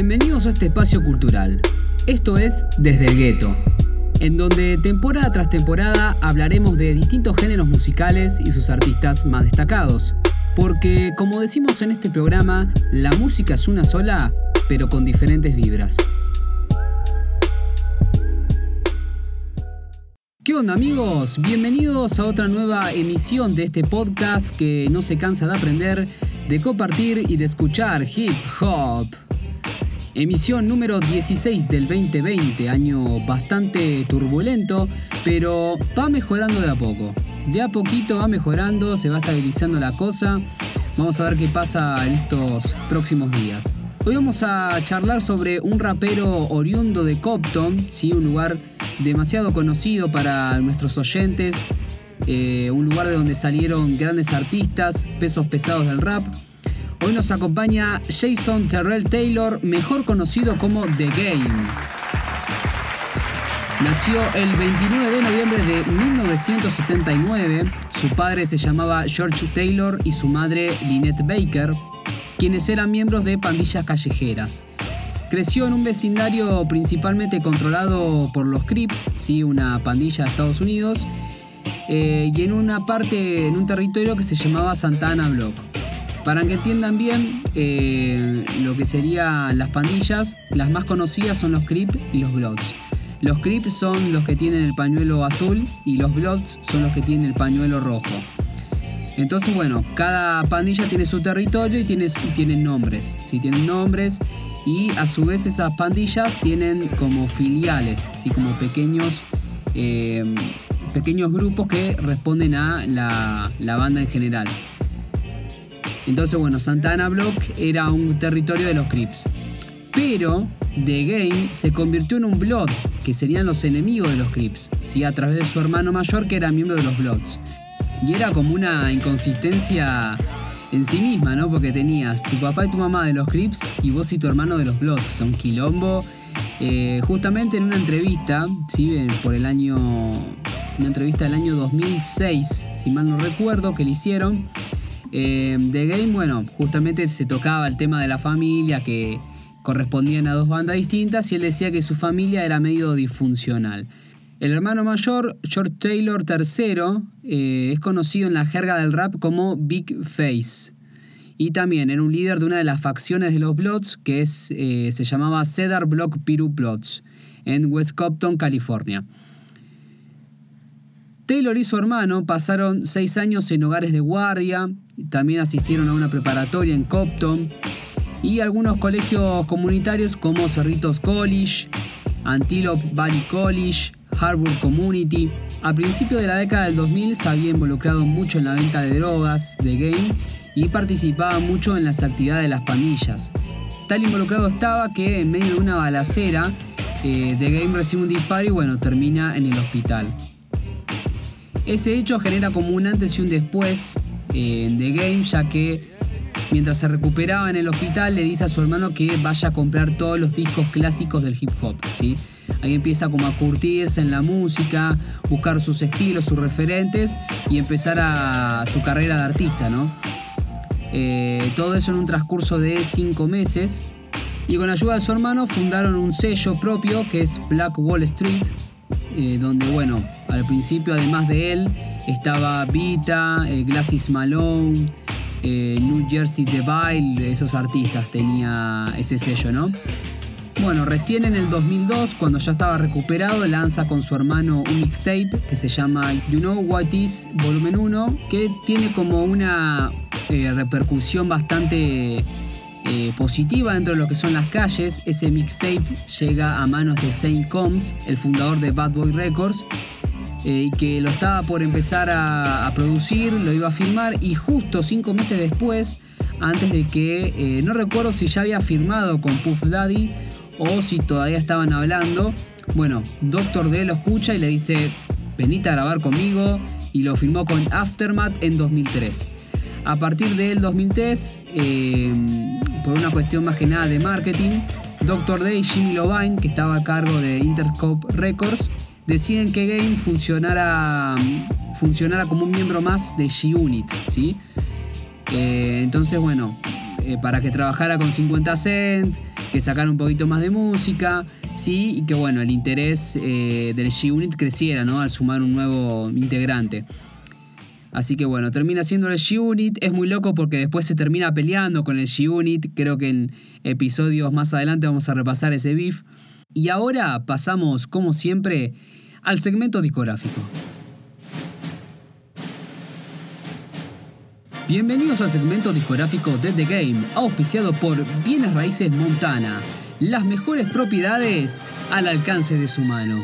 Bienvenidos a este espacio cultural. Esto es Desde el Gueto, en donde temporada tras temporada hablaremos de distintos géneros musicales y sus artistas más destacados. Porque, como decimos en este programa, la música es una sola, pero con diferentes vibras. ¿Qué onda amigos? Bienvenidos a otra nueva emisión de este podcast que no se cansa de aprender, de compartir y de escuchar hip hop. Emisión número 16 del 2020, año bastante turbulento, pero va mejorando de a poco. De a poquito va mejorando, se va estabilizando la cosa. Vamos a ver qué pasa en estos próximos días. Hoy vamos a charlar sobre un rapero oriundo de Compton, ¿sí? un lugar demasiado conocido para nuestros oyentes, eh, un lugar de donde salieron grandes artistas, pesos pesados del rap. Hoy nos acompaña Jason Terrell Taylor, mejor conocido como The Game. Nació el 29 de noviembre de 1979. Su padre se llamaba George Taylor y su madre Lynette Baker, quienes eran miembros de pandillas callejeras. Creció en un vecindario principalmente controlado por los Crips, ¿sí? una pandilla de Estados Unidos, eh, y en una parte, en un territorio que se llamaba Santana Block. Para que entiendan bien eh, lo que serían las pandillas, las más conocidas son los Crips y los Bloods. Los Crips son los que tienen el pañuelo azul y los Bloods son los que tienen el pañuelo rojo. Entonces, bueno, cada pandilla tiene su territorio y tiene, tienen nombres. ¿sí? Tienen nombres y a su vez esas pandillas tienen como filiales, como pequeños, eh, pequeños grupos que responden a la banda en general. Entonces, bueno, Santana Block era un territorio de los Crips. Pero The Game se convirtió en un Blood, que serían los enemigos de los Crips, ¿sí? a través de su hermano mayor que era miembro de los Bloods. Y era como una inconsistencia en sí misma, ¿no? Porque tenías tu papá y tu mamá de los Crips y vos y tu hermano de los Bloods. Son quilombo. Eh, justamente en una entrevista, ¿sí? por el año. Una entrevista del año 2006, si mal no recuerdo, que le hicieron. Eh, The Game, bueno, justamente se tocaba el tema de la familia, que correspondían a dos bandas distintas, y él decía que su familia era medio disfuncional. El hermano mayor, George Taylor III, eh, es conocido en la jerga del rap como Big Face. Y también era un líder de una de las facciones de los Bloods, que es, eh, se llamaba Cedar Block Piru Bloods, en West Compton, California. Taylor y su hermano pasaron seis años en hogares de guardia, también asistieron a una preparatoria en Compton y algunos colegios comunitarios como Cerritos College, Antelope Valley College, Harvard Community. A principios de la década del 2000 se había involucrado mucho en la venta de drogas, de game, y participaba mucho en las actividades de las pandillas. Tal involucrado estaba que en medio de una balacera, eh, The Game recibe un disparo y bueno, termina en el hospital. Ese hecho genera como un antes y un después en The Game, ya que mientras se recuperaba en el hospital le dice a su hermano que vaya a comprar todos los discos clásicos del hip hop, ¿sí? Ahí empieza como a curtirse en la música, buscar sus estilos, sus referentes y empezar a su carrera de artista, ¿no? Eh, todo eso en un transcurso de cinco meses. Y con la ayuda de su hermano fundaron un sello propio que es Black Wall Street, eh, donde, bueno, al principio además de él estaba Vita, eh, Malone, New Jersey Deville, esos artistas tenía ese sello, ¿no? Bueno, recién en el 2002, cuando ya estaba recuperado, lanza con su hermano un mixtape que se llama You Know What Is Volumen 1, que tiene como una eh, repercusión bastante eh, positiva dentro de lo que son las calles. Ese mixtape llega a manos de Saint Combs, el fundador de Bad Boy Records, eh, que lo estaba por empezar a, producir, lo iba a firmar y justo cinco meses después, antes de que, no recuerdo si ya había firmado con Puff Daddy o si todavía estaban hablando. Bueno, Doctor D lo escucha y le dice, venite a grabar conmigo y lo firmó con Aftermath en 2003. A partir del 2003, eh, por una cuestión más que nada de marketing, Doctor D y Jimmy Lovine, que estaba a cargo de Interscope Records, deciden que Game funcionara, funcionara como un miembro más de G-Unit. ¿sí? Eh, entonces, bueno, eh, para que trabajara con 50 Cent, que sacara un poquito más de música, sí, y que bueno, el interés eh, del G-Unit creciera, ¿no? Al sumar un nuevo integrante. Así que bueno, termina siendo el G-Unit. Es muy loco porque después se termina peleando con el G-Unit. Creo que en episodios más adelante vamos a repasar ese beef. Y ahora pasamos, como siempre, al segmento discográfico. Bienvenidos al segmento discográfico de The Game, auspiciado por Bienes Raíces Montana, las mejores propiedades al alcance de su mano.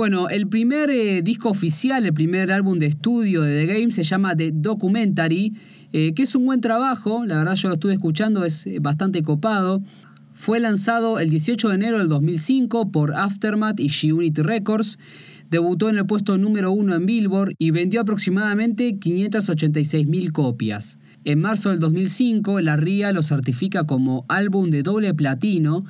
Bueno, el primer eh, disco oficial, el primer álbum de estudio de The Game se llama The Documentary, eh, que es un buen trabajo, la verdad yo lo estuve escuchando, es eh, bastante copado. Fue lanzado el 18 de enero del 2005 por Aftermath y G-Unit Records. Debutó en el puesto número uno en Billboard y vendió aproximadamente 586.000 copias. En marzo del 2005, la RIA lo certifica como álbum de doble platino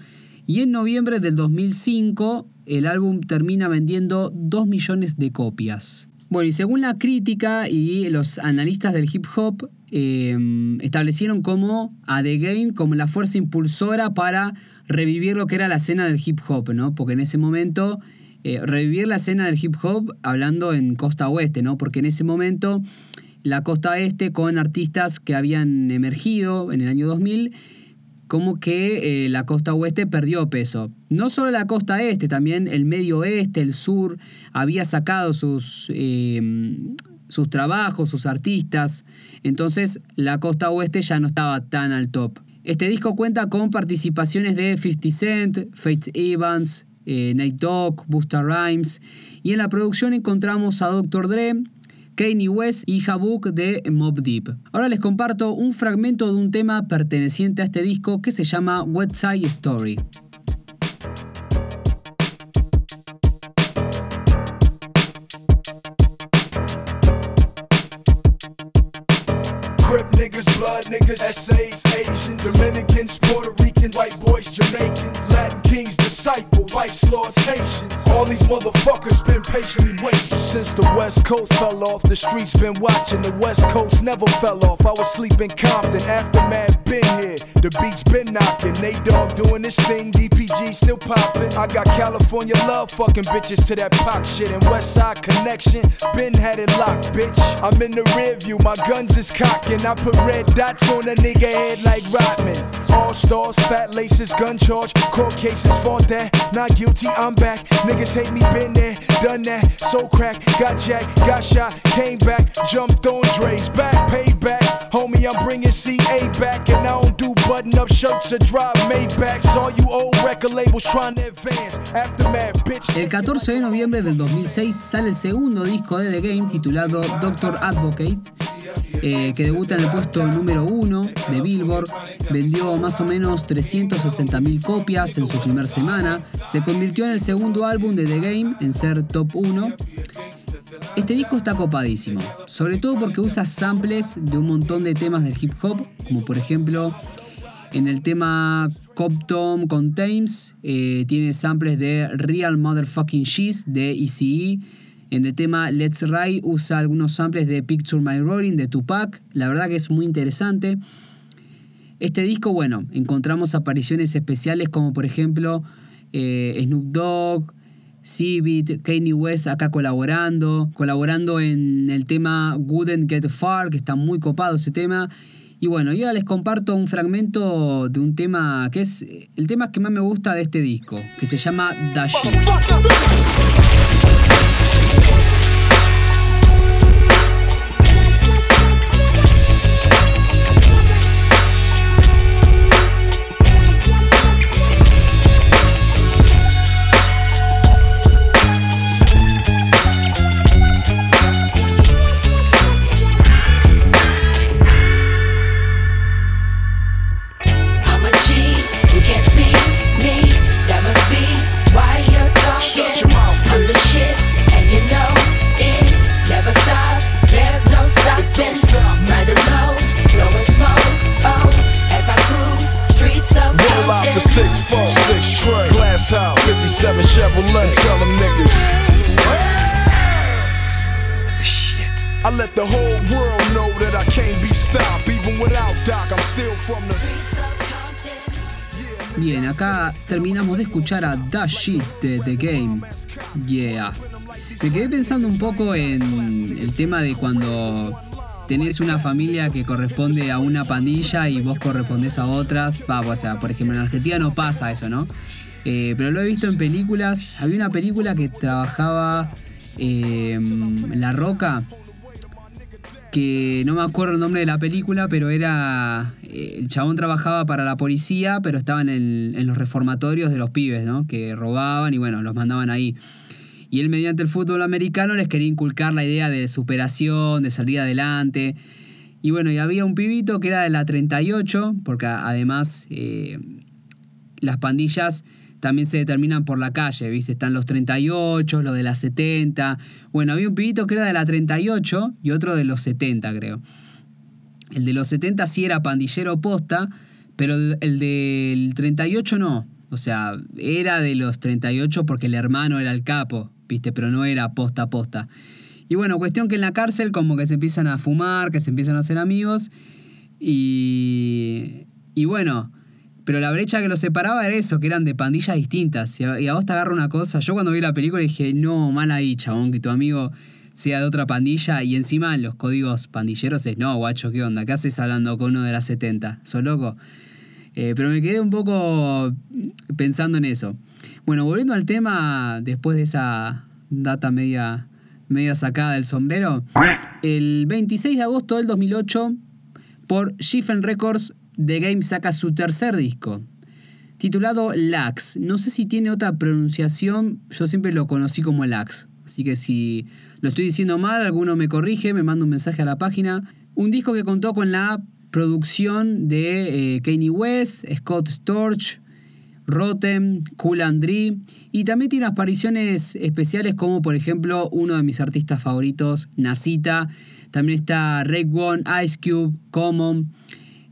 y en noviembre del 2005 el álbum termina vendiendo 2 millones de copias. Bueno, y según la crítica y los analistas del hip hop, em, establecieron como a The Game como la fuerza impulsora para revivir lo que era la escena del hip hop, ¿no? Porque en ese momento, eh, revivir la escena del hip hop hablando en costa oeste, ¿no? Porque en ese momento la costa este con artistas que habían emergido en el año 2000 como que eh, la costa oeste perdió peso. No solo la costa este, también el medio oeste, el sur, había sacado sus, em, sus trabajos, sus artistas. Entonces la costa oeste ya no estaba tan al top. Este disco cuenta con participaciones de 50 Cent, Faith Evans, eh, Nate Dogg, Busta Rhymes. Y en la producción encontramos a Dr. Dre, Kanye West y Habuk de Mob Deep. Ahora les comparto un fragmento de un tema perteneciente a este disco que se llama West Side Story. Niggas, blood niggas, essays, Asians, Dominicans, Puerto Ricans, white boys, Jamaicans, Latin kings, disciple, vice lords, Haitians. All these motherfuckers been patiently waiting. Since the West Coast fell off, the streets been watching. The West Coast never fell off. I was sleeping Compton, aftermath been here. The beats been knocking. Nate Dogg doing this thing, DPG still popping. I got California love fucking bitches to that pop shit. And West Side connection, been had it locked, bitch. I'm in the rear view, my guns is cocking. I put red dots on a nigga head like Rodman. All stars, fat laces, gun charge, court cases, fought that. Not guilty, I'm back. Niggas hate me, been there, done that. So crack, got jacked, got shot, came back, jumped on Dre's back, payback. Homie, I'm bringing CA back, and I don't do button up shirts or drive Maybachs. All you old record labels trying to advance. Aftermath, bitch. El 14 de noviembre del 2006 sale el segundo disco de The Game titulado Doctor Advocate. Eh, que debuta en el puesto número uno de Billboard, vendió más o menos 360.000 copias en su primera semana, se convirtió en el segundo álbum de The Game en ser top 1. Este disco está copadísimo, sobre todo porque usa samples de un montón de temas del hip hop, como por ejemplo en el tema Compton con Thames, eh, tiene samples de Real Motherfucking Cheese de ECE. En el tema Let's Ride usa algunos samples de Picture My Rolling de Tupac. La verdad que es muy interesante. Este disco, bueno, encontramos apariciones especiales como por ejemplo eh, Snoop Dogg, Civit, Kanye West acá colaborando, colaborando en el tema Wouldn't Get Far, que está muy copado ese tema. Y bueno, yo ahora les comparto un fragmento de un tema que es el tema que más me gusta de este disco, que se llama Dash. That Shit de The Game. Yeah. Me quedé pensando un poco en el tema de cuando tenés una familia que corresponde a una pandilla y vos correspondés a otras. Va, o sea, por ejemplo, en Argentina no pasa eso, ¿no? Eh, pero lo he visto en películas. Había una película que trabajaba eh, La Roca, que no me acuerdo el nombre de la película, pero era. eh, el chabón trabajaba para la policía, pero estaba en, los reformatorios de los pibes, ¿no? Que robaban y bueno, los mandaban ahí. Y él, mediante el fútbol americano, les quería inculcar la idea de superación, de salir adelante. Y bueno, y había un pibito que era de la 38, porque además eh, las pandillas también se determinan por la calle, ¿viste? Están los 38, los de la 70. Bueno, había un pibito que era de la 38 y otro de los 70, creo. El de los 70 sí era pandillero posta, pero el el del 38 no. O sea, era de los 38 porque el hermano era el capo, ¿viste? Pero no era posta posta. Y bueno, cuestión que en la cárcel como que se empiezan a fumar, que se empiezan a hacer amigos. Y, y bueno, pero la brecha que los separaba era eso, que eran de pandillas distintas. Y a, vos te agarra una cosa. Yo cuando vi la película dije, no, mal ahí, chabón, que tu amigo sea de otra pandilla. Y encima los códigos pandilleros es, no, guacho, ¿qué onda? ¿Qué haces hablando con uno de las 70? ¿Sos loco? Eh, pero me quedé un poco pensando en eso. Bueno, volviendo al tema, después de esa data media, media sacada del sombrero, el 26 de agosto del 2008, por Shiffen Records, The Game saca su tercer disco, titulado Lax. No sé si tiene otra pronunciación, yo siempre lo conocí como Lax. Así que si lo estoy diciendo mal, alguno me corrige, me manda un mensaje a la página. Un disco que contó con la producción de eh, Kanye West, Scott Storch, Rotem, Cool and Dre, y también tiene apariciones especiales como por ejemplo uno de mis artistas favoritos, Nasita, también está Rake One, Ice Cube, Common.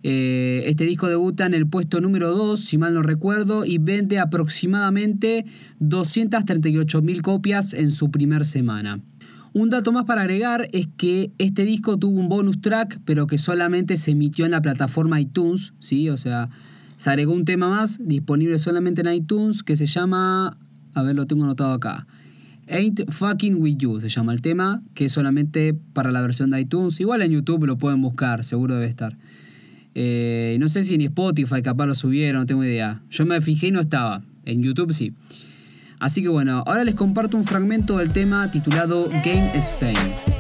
Eh, este disco debuta en el puesto número 2, si mal no recuerdo, y vende aproximadamente 238.000 copias en su primer semana. Un dato más para agregar es que este disco tuvo un bonus track, pero que solamente se emitió en la plataforma iTunes, ¿sí? O sea, se agregó un tema más disponible solamente en iTunes que se llama, a ver, lo tengo anotado acá. Ain't Fucking With You se llama el tema, que es solamente para la versión de iTunes. Igual en YouTube lo pueden buscar, seguro debe estar. Eh, no sé si en Spotify capaz lo subieron, no tengo idea. Yo me fijé y no estaba. En YouTube sí. Así que bueno, ahora les comparto un fragmento del tema titulado Game Spain.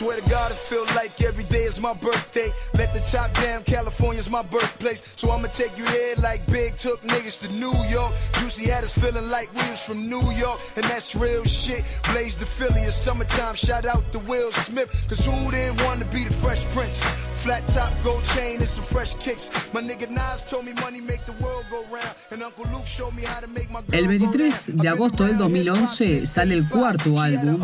Swear to God, it feel like every day is my birthday. Let the top down, California's my birthplace. So I'ma take you there like Big took niggas to New York. Juicy had us feeling like we was from New York, and that's real shit. Blaze the Philly, it's summertime. Shout out to Will Smith, cause who didn't want to be the Fresh Prince? Flat top, gold chain, and some fresh kicks. My nigga Nas told me money make the world go round, and Uncle Luke showed me how to make my El go 23 round. de agosto del 2011 sale el cuarto álbum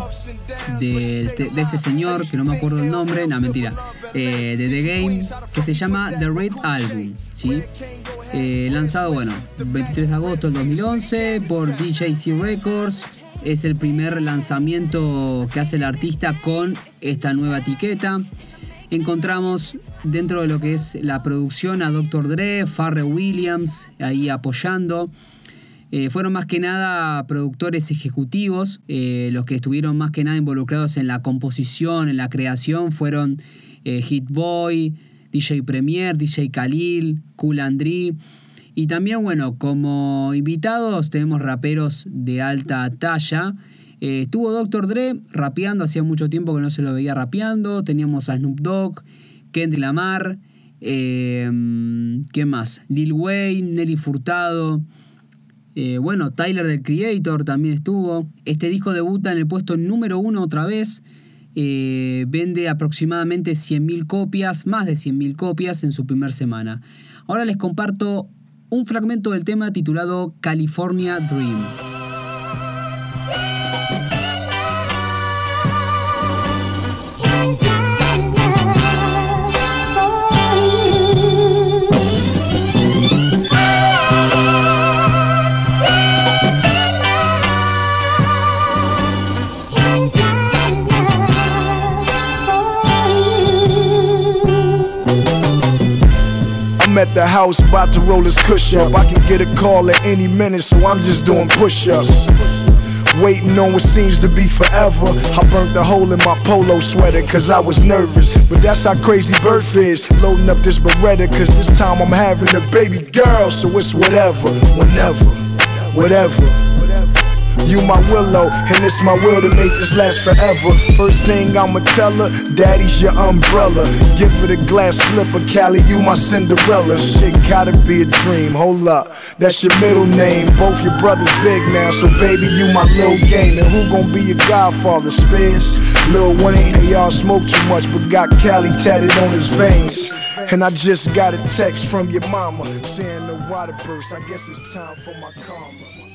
de este, de este señor, que no me acuerdo el nombre, no, mentira, eh, de The Game, que se llama The Red Album, ¿sí? Eh, lanzado, bueno, 23 de agosto del 2011 por DJC Records. Es el primer lanzamiento que hace el artista con esta nueva etiqueta. Encontramos dentro de lo que es la producción a Dr. Dre, Pharrell Williams, ahí apoyando. Eh, fueron más que nada productores ejecutivos, eh, los que estuvieron más que nada involucrados en la composición, en la creación, fueron eh, Hit Boy, DJ Premier, DJ Khalil, Dre. Y también, bueno, como invitados tenemos raperos de alta talla. Eh, estuvo Dr. Dre rapeando, hacía mucho tiempo que no se lo veía rapeando. Teníamos a Snoop Dogg, Kendrick Lamar, eh, ¿qué más? Lil Wayne, Nelly Furtado. Eh, bueno, Tyler del Creator también estuvo. Este disco debuta en el puesto número uno otra vez. Eh, vende aproximadamente 100.000 copias, más de 100.000 copias en su primer semana. Ahora les comparto un fragmento del tema titulado California Dream. I'm at the house about to roll this cushion up. I can get a call at any minute, so I'm just doing push ups. Waiting on what seems to be forever. I burnt the hole in my polo sweater cause I was nervous. But that's how crazy birth is. Loading up this Beretta cause this time I'm having a baby girl. So it's whatever, whenever, whatever. You my willow, and it's my will to make this last forever. First thing I'ma tell her, Daddy's your umbrella. Give her the glass slipper, Callie, you my Cinderella. Shit gotta be a dream. Hold up, that's your middle name. Both your brothers big now, so baby, you my little game. And who gon' be your godfather? Spears, Lil Wayne. They all smoke too much, but got Callie tatted on his veins. And I just got a text from your mama saying the water burst. I guess it's time for my karma.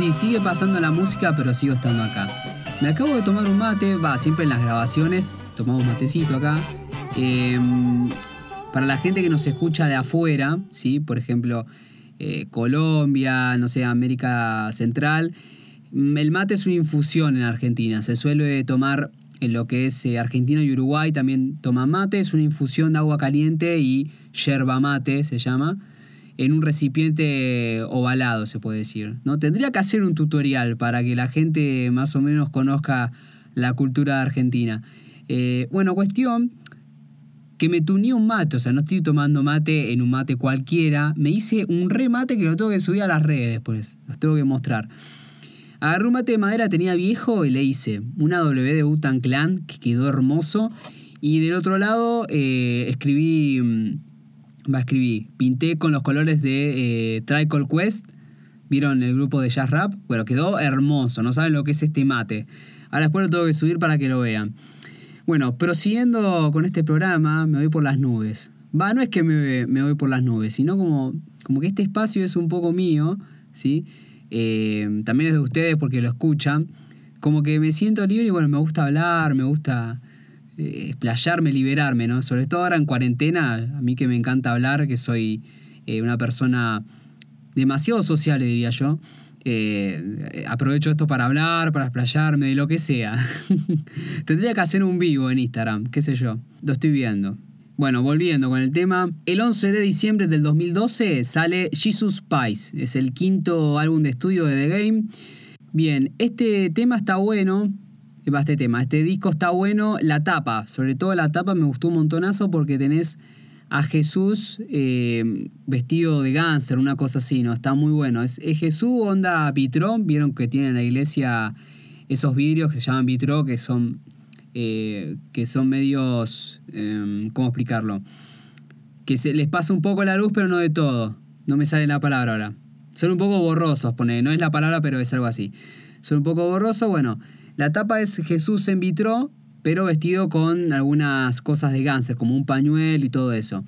Sí, sigue pasando la música, pero sigo estando acá. Me acabo de tomar un mate, va, siempre en las grabaciones, tomamos matecito acá. Em, para la gente que nos escucha de afuera, ¿sí? Por ejemplo, eh, Colombia, no sé, América Central, mm, el mate es una infusión en Argentina. Se suele tomar en lo que es eh, Argentina y Uruguay, también toman mate, es una infusión de agua caliente y yerba mate, se llama en un recipiente ovalado, se puede decir. ¿no? Tendría que hacer un tutorial para que la gente más o menos conozca la cultura argentina. Eh, bueno, cuestión que me tuní un mate, o sea, no estoy tomando mate en un mate cualquiera, me hice un remate que lo tengo que subir a las redes después, los tengo que mostrar. Agarré un mate de madera, tenía viejo y le hice una W de Butan Clan que quedó hermoso. Y del otro lado eh, escribí mm, va a escribir, pinté con los colores de eh, Tricol Quest, vieron el grupo de jazz rap, bueno, quedó hermoso, no saben lo que es este mate. Ahora después lo tengo que subir para que lo vean. Bueno, prosiguiendo con este programa, me voy por las nubes. Va, no es que me, voy por las nubes, sino como, como que este espacio es un poco mío, ¿sí? Eh, también es de ustedes porque lo escuchan. Como que me siento libre y bueno, me gusta hablar, me gusta explayarme, liberarme, ¿no? Sobre todo ahora en cuarentena, a mí que me encanta hablar, que soy eh, una persona demasiado social, diría yo. Eh, aprovecho esto para hablar, para explayarme, de lo que sea. Tendría que hacer un vivo en Instagram, qué sé yo. Lo estoy viendo. Bueno, volviendo con el tema. El 11 de diciembre del 2012 sale Jesus Pies. Es el quinto álbum de estudio de The Game. Bien, este tema está bueno este tema. Este disco está bueno, la tapa, sobre todo la tapa me gustó un montonazo porque tenés a Jesús eh, vestido de gánster, una cosa así, ¿no? Está muy bueno. Es, Jesús onda vitrón, vieron que tiene en la iglesia esos vidrios que se llaman vitró, que son, eh, que son medios, em, ¿cómo explicarlo? Que se les pasa un poco la luz, pero no de todo. No me sale la palabra ahora. Son un poco borrosos, pone, no es la palabra, pero es algo así. Son un poco borrosos, bueno. La tapa es Jesús en vitro, pero vestido con algunas cosas de cáncer, como un pañuelo y todo eso.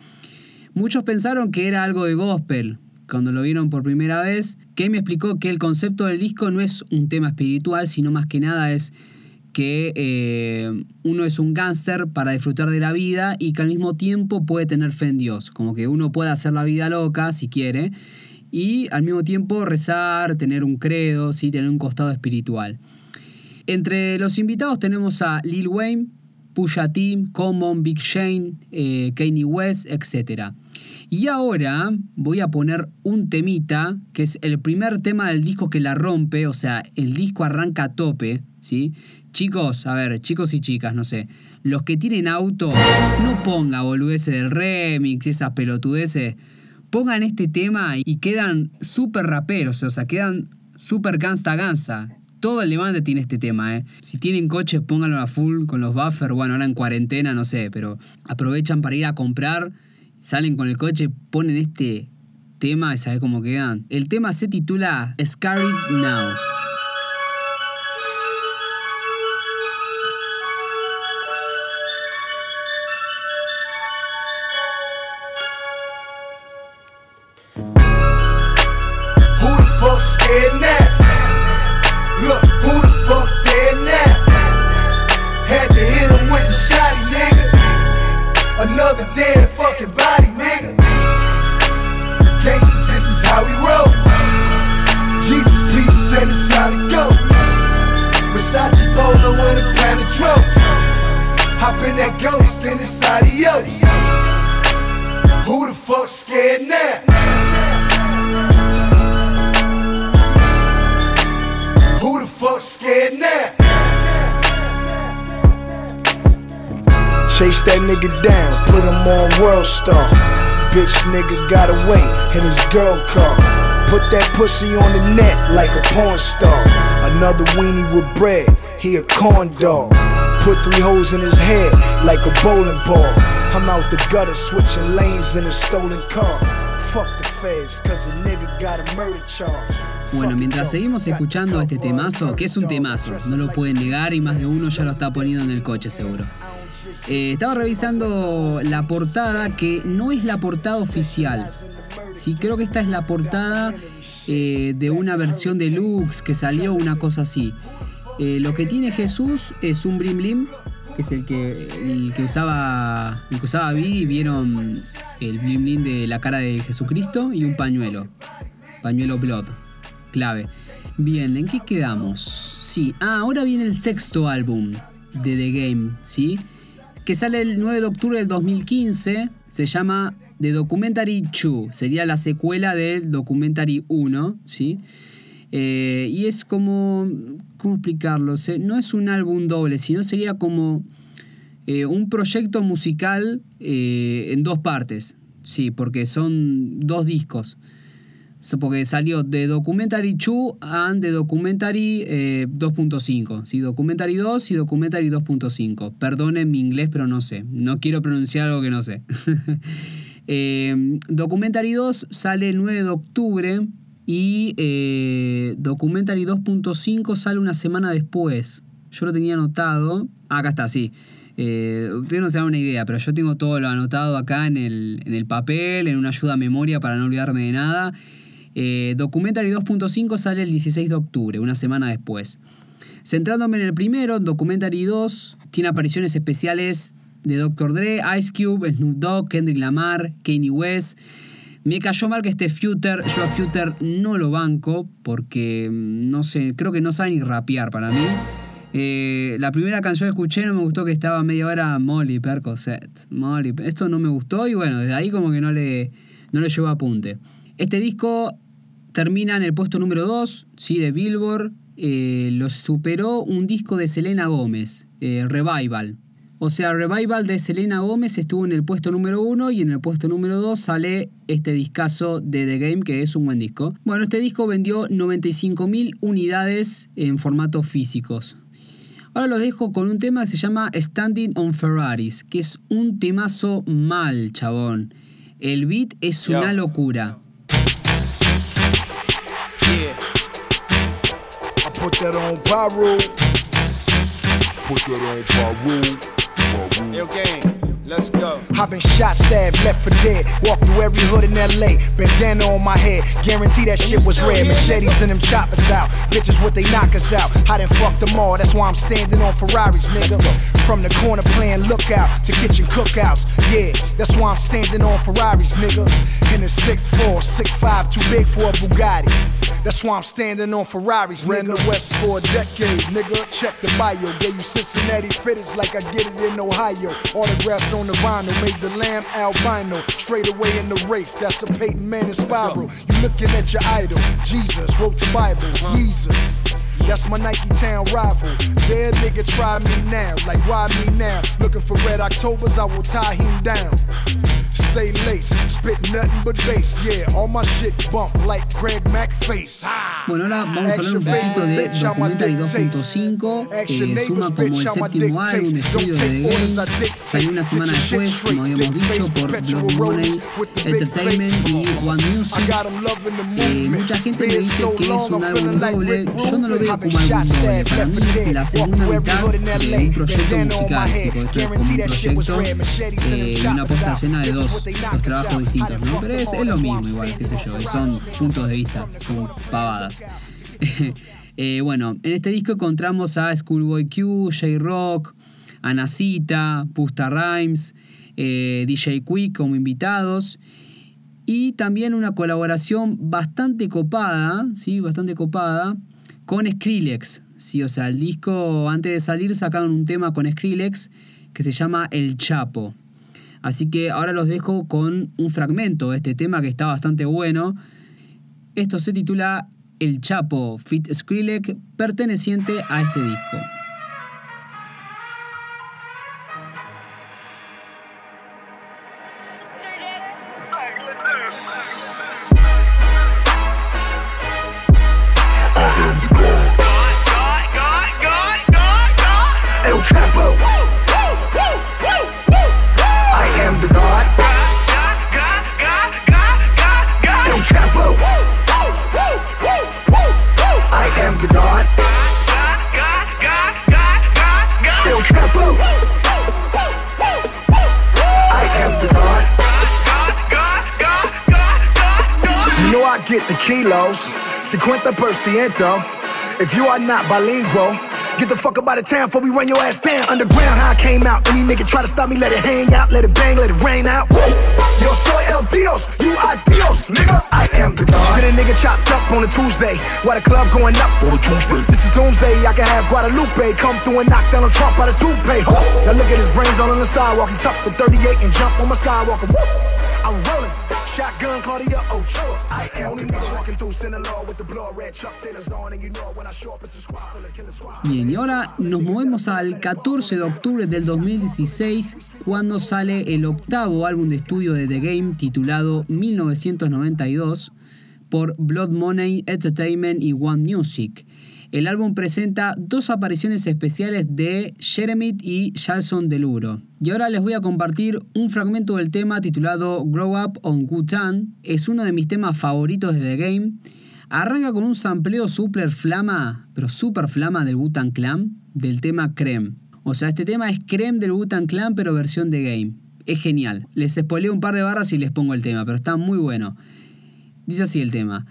Muchos pensaron que era algo de gospel cuando lo vieron por primera vez. que me explicó que el concepto del disco no es un tema espiritual, sino más que nada es que eh, uno es un gángster para disfrutar de la vida y que al mismo tiempo puede tener fe en Dios. Como que uno puede hacer la vida loca si quiere y al mismo tiempo rezar, tener un credo, ¿sí? tener un costado espiritual. Entre los invitados tenemos a Lil Wayne, Pusha T, Common, Big Shane, eh, Kanye West, etc. Y ahora voy a poner un temita, que es el primer tema del disco que la rompe, o sea, el disco arranca a tope, ¿sí? Chicos, a ver, chicos y chicas, no sé, los que tienen auto, no ponga boludeces del remix, esas pelotudeces, pongan este tema y quedan súper raperos, o sea, quedan súper gansta gansta todo el levante tiene este tema, ¿eh? Si tienen coche, pónganlo a full con los buffers. Bueno, ahora en cuarentena, no sé, pero aprovechan para ir a comprar, salen con el coche, ponen este tema y sabe cómo quedan. El tema se titula Scary Now. That ghost and it's adios. Who the fuck scared now? Who the fuck scared now? Chase that nigga down, put him on World Star. Bitch nigga got away in his girl car. Put that pussy on the net like a porn star. Another weenie with bread, he a corn dog. Put three holes in his head like a bowling ball. I'm out the gutter switching lanes in a stolen car. Fuck the feds, cause the nigga got a murder charge. Bueno, mientras seguimos escuchando este temazo, que es un temazo, no lo pueden negar y más de uno ya lo está poniendo en el coche seguro. Eh, estaba revisando la portada que no es la portada oficial. Sí, creo que esta es la portada eh, de una versión deluxe que salió, una cosa así. Eh, lo que tiene Jesús es un blim blim, que es el que, usaba el que usaba Vi, vieron el blim blim de la cara de Jesucristo y un pañuelo, pañuelo blood, clave. Bien, ¿en qué quedamos? Sí, ah, ahora viene el sexto álbum de The Game, ¿sí? Que sale el 9 de octubre del 2015, se llama The Documentary 2, sería la secuela del Documentary 1, ¿sí? Eh, y es como, ¿cómo explicarlo? No es un álbum doble, sino sería como eh, un proyecto musical eh, en dos partes, sí, porque son dos discos. Porque salió de Documentary 2 and de Documentary eh, 2.5. ¿sí? Documentary 2 y Documentary 2.5. Perdonen mi inglés, pero no sé. No quiero pronunciar algo que no sé. Documentary 2 sale el 9 de octubre y eh, Documentary 2.5 sale una semana después. Yo lo tenía anotado. Ah, acá está, sí. Eh, ustedes no se dan una idea, pero yo tengo todo lo anotado acá en el, en el papel, en una ayuda a memoria para no olvidarme de nada. Eh, Documentary 2.5 sale el 16 de octubre, una semana después. Centrándome en el primero, Documentary 2 tiene apariciones especiales de Dr. Dre, Ice Cube, Snoop Dogg, Kendrick Lamar, Kanye West. Me cayó mal que este Future, yo a Future no lo banco porque mm, no sé, creo que no sabe ni rapear para mí. Eh, la primera canción que escuché no me gustó que estaba media hora Molly Percocet. Molly, esto no me gustó y bueno, desde ahí como que no le, no le llevó apunte. Este disco termina en el puesto número 2 ¿sí? de Billboard. Eh, lo superó un disco de Selena Gómez, eh, Revival. O sea, Revival de Selena Gómez estuvo en el puesto número 1 y en el puesto número 2 sale este discazo de The Game, que es un buen disco. Bueno, este disco vendió 95.000 unidades en formatos físicos. Ahora los dejo con un tema que se llama Standing on Ferraris, que es un temazo mal, chabón. El beat es Yo. una locura. Yeah. I put that on Pyro. Put that on Pyro. Pyro. Yo, gang, let's go. I've been shot, stabbed, left for dead. Walked through every hood in LA. Bandana on my head. Guarantee that shit was red. Machetes and them choppers out. Bitches what they knock us out. I done fucked them all. That's why I'm standing on Ferraris, nigga. From the corner playing lookout to kitchen cookouts. Yeah, that's why I'm standing on Ferraris, nigga. In a 6'4, 6'5, too big for a Bugatti. That's why I'm standing on Ferraris, Ran the West for a decade, nigga. Check the bio. Gave you Cincinnati fitteds like I get it in Ohio. Autographs on the vinyl. Made the lamb albino. Straight away in the race. That's a Peyton Manning spiral. You looking at your idol. Jesus wrote the Bible. Uh-huh. Jesus. That's my Nike Town rival. Dead nigga, try me now. Like, why me now? Looking for red Octobers, I will tie him down. Stay laced, spit nothing but bass. Yeah, all my shit bump like Craig Mack face. Bueno, ahora vamos a hablar un poquito de Documentary 2.5, que suma como el séptimo álbum de estudio de The Game. Salió una semana después, como habíamos dicho, por Blood Money Entertainment y One Music. Eh, mucha gente me dice que es un álbum doble. Yo no lo veo como álbum doble. Para mí es la segunda mitad de un proyecto musical. Esto es como un proyecto eh, y una puesta a escena de dos, dos trabajos distintos, ¿no? Pero es, es lo mismo igual, qué sé yo. Son puntos de vista, son pavadas. eh, bueno, en este disco encontramos a Schoolboy Q, J-Rock, Anacita, Pusta Rhymes, eh, DJ Quick como invitados y también una colaboración bastante copada, ¿sí? Bastante copada con Skrillex. Sí, o sea, el disco antes de salir sacaron un tema con Skrillex que se llama El Chapo. Así que ahora los dejo con un fragmento de este tema que está bastante bueno. Esto se titula El Chapo Fit Skrillex perteneciente a este disco. 50%. If you are not bilingual, get the fuck up out of town before we run your ass down. Underground, how I came out. Any nigga try to stop me, let it hang out, let it bang, let it rain out. Yo soy el Dios, you are Dios, nigga. I am the God. Get a nigga chopped up on a Tuesday, while the club going up on a Tuesday. This is doomsday, I can have Guadalupe come through and knock down a Trump out his toupee. Now look at his brains all on the sidewalk. He tucked the 38 and jump on my skywalker. I'm rolling. Shotgun Ochoa. I only through with the blood red. Bien, y ahora nos movemos al 14 de octubre del 2016, cuando sale el octavo álbum de estudio de The Game titulado 1992 por Blood Money Entertainment y One Music. El álbum presenta dos apariciones especiales de Jeremy y Jason Deluro. Y ahora les voy a compartir un fragmento del tema titulado Grow Up on Wu-Tang. Es uno de mis temas favoritos de The Game. Arranca con un sampleo super flama, pero super flama del Wu-Tang Clan, del tema Creme. O sea, este tema es Creme del Wu-Tang Clan, pero versión de Game. Es genial. Les spoileo un par de barras y les pongo el tema, pero está muy bueno. Dice así el tema.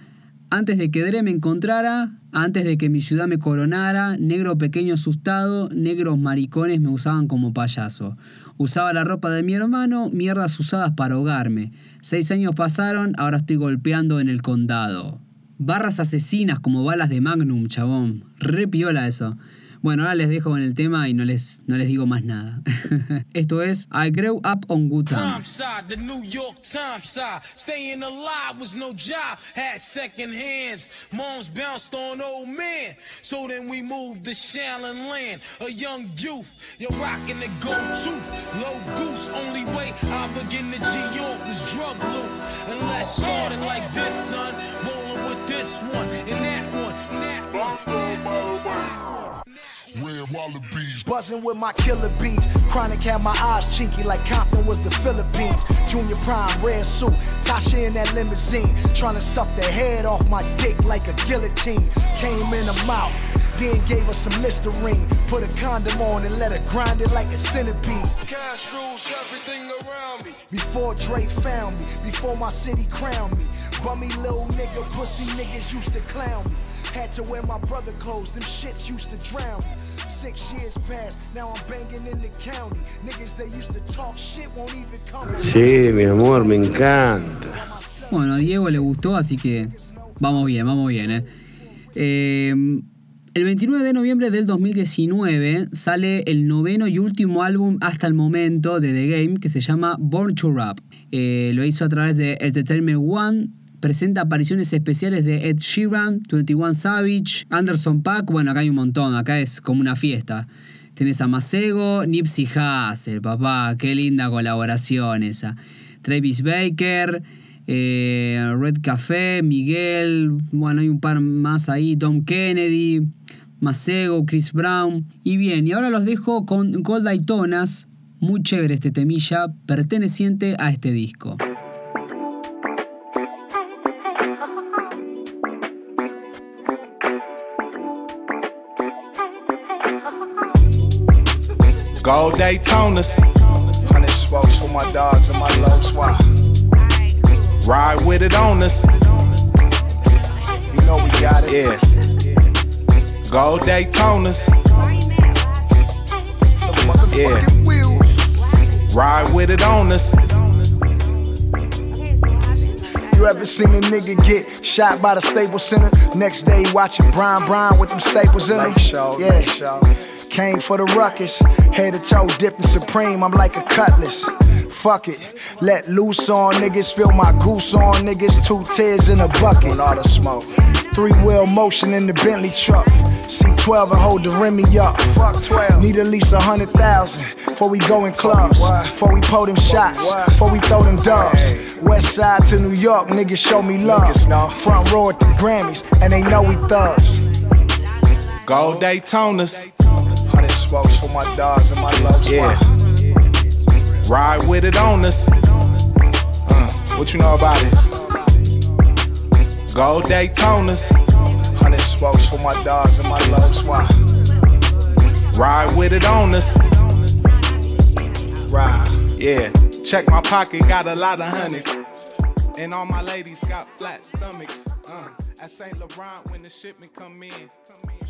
Antes de que Dre me encontrara, antes de que mi ciudad me coronara, negro pequeño asustado, negros maricones me usaban como payaso. Usaba la ropa de mi hermano, mierdas usadas para ahogarme. Seis años pasaron, ahora estoy golpeando en el condado. Barras asesinas como balas de Magnum, chabón. Re piola eso. Bueno, ahora les dejo con el tema y no les, no les digo más nada. Esto es I Grew Up on Good Time. The New York Times. Staying alive was no job, had second hands. Moms bounced on old men. So then we moved to Shallon Land, a young youth. You're rocking the gold tooth, low goose. Only way I begin to G York was drug loot. And let's start it like this, son. Rolling with this one, and that one. And. Red Wallabies. Buzzing with my killer beats. Chronic had my eyes chinky like Compton was the Philippines. Junior Prime, red suit. Tasha in that limousine. Trying to suck the head off my dick like a guillotine. Came in the mouth. Then gave her some Listerine. Put a condom on and let her grind it like a centipede. Cash rules everything around me. Before Dre found me, before my city crowned me. Bummy little nigga, pussy niggas used to clown me. Had to wear my brother clothes, them shits used to drown me. Six years passed, now I'm banging in the county. Niggas that used to talk shit won't even come. Sí, mi amor, me encanta. Bueno, a Diego le gustó, así que vamos bien, vamos bien. ¿eh? Eh, el 29 de noviembre del 2019 sale el noveno y último álbum hasta el momento de The Game que se llama Born to Rap. Eh, lo hizo a través de Entertainment One. Presenta apariciones especiales de Ed Sheeran, 21 Savage, Anderson Paak. Bueno, acá hay un montón, acá es como una fiesta. Tenés a Masego, Nipsey Hussle, papá, qué linda colaboración esa. Travis Baker, eh, Red Café, Miguel, bueno, hay un par más ahí, Tom Kennedy, Masego, Chris Brown. Y bien, y ahora los dejo con Gold Daytonas, muy chévere este temilla, perteneciente a este disco. Gold Daytonas. Hundred spokes for my dogs and my low swap. Ride with it on us. You know we got it. Yeah. Gold Daytonas. Yeah. Ride with it on us. You ever seen a nigga get shot by the Staples Center? Next day watching Brian Brown with them staples in him? Yeah. Came for the ruckus, head to toe dipping supreme. I'm like a cutlass. Fuck it, let loose on niggas, feel my goose on niggas. Two tears in a bucket. All the smoke. Three wheel motion in the Bentley truck. C12 and hold the Remy up. Fuck 12. Need at least a hundred thousand before we go in clubs. Before we pull them shots. Before we throw them dubs. West side to New York, niggas show me love. Front row at the Grammys, and they know we thugs. Gold Daytonas. For my dogs and my low Yeah. Ride with it on us. Uh, what you know about it? Gold Daytonas. Hundred spokes for my dogs and my low swap. Ride with it on us. Ride. Yeah. Check my pocket, got a lot of honeys. And all my ladies got flat stomachs. Uh, at St. Laurent when the shipment come in.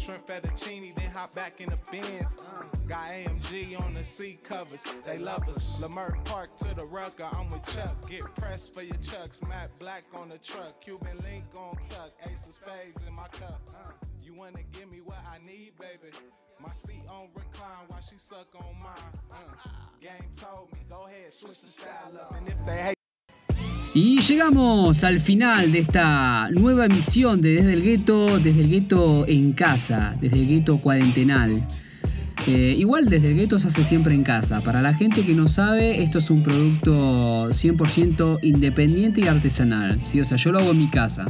Shrimp fettuccine, then hop back in the. Uh, got AMG on the seat covers. They love us. Lamert Park to the rucker. I'm with Chuck. Get pressed for your chucks. Matt Black on the truck. Cuban link on tuck. Ace of spades in my cup. Uh, you wanna give me what I need, baby? My seat on recline while she suck on mine. Uh, game told me, go ahead, switch the style up. And if they hate Y llegamos al final de esta nueva emisión de Desde el Gueto, desde el Gueto en casa, desde el Gueto cuarentenal. Eh, igual desde el gueto se hace siempre en casa. Para la gente que no sabe, esto es un producto 100% independiente y artesanal. ¿sí? O sea, yo lo hago en mi casa.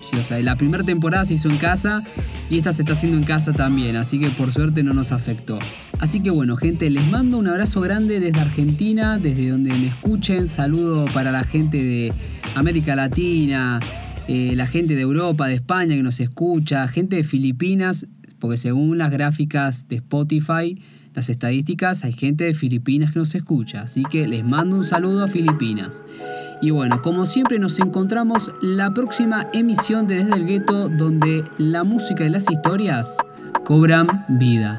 Sí, o sea, la primera temporada se hizo en casa y esta se está haciendo en casa también, así que por suerte no nos afectó. Así que bueno, gente, les mando un abrazo grande desde Argentina, desde donde me escuchen. Saludo para la gente de América Latina, eh, la gente de Europa, de España que nos escucha, gente de Filipinas, porque según las gráficas de Spotify, las estadísticas, hay gente de Filipinas que nos escucha. Así que les mando un saludo a Filipinas. Y bueno, como siempre nos encontramos la próxima emisión de Desde el Gueto donde la música y las historias cobran vida.